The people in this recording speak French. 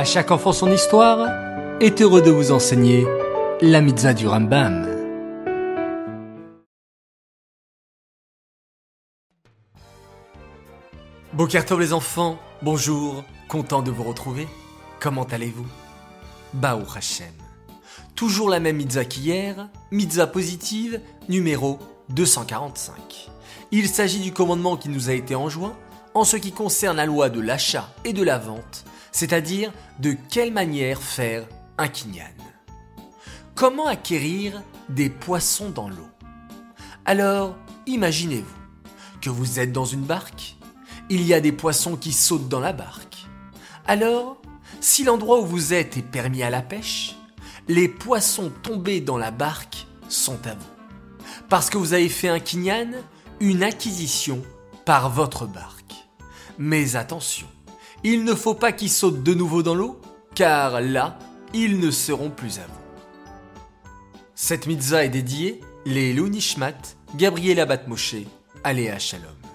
À chaque enfant son histoire est heureux de vous enseigner la mitzvah du Rambam. Bokertov les enfants, bonjour, content de vous retrouver. Comment allez-vous? Baou Hashem. Toujours la même mitzvah qu'hier, mitzvah positive numéro 245. Il s'agit du commandement qui nous a été enjoint en ce qui concerne la loi de l'achat et de la vente, c'est-à-dire de quelle manière faire un kinyan. Comment acquérir des poissons dans l'eau? Alors, imaginez-vous que vous êtes dans une barque, il y a des poissons qui sautent dans la barque. Alors, si l'endroit où vous êtes est permis à la pêche, les poissons tombés dans la barque sont à vous. Parce que vous avez fait un kinyan, une acquisition par votre barque. Mais attention, il ne faut pas qu'ils sautent de nouveau dans l'eau, car là, ils ne seront plus à vous. Cette mitzvah est dédiée les Nishmat, Gabriela Batmoshe, Aléa Shalom.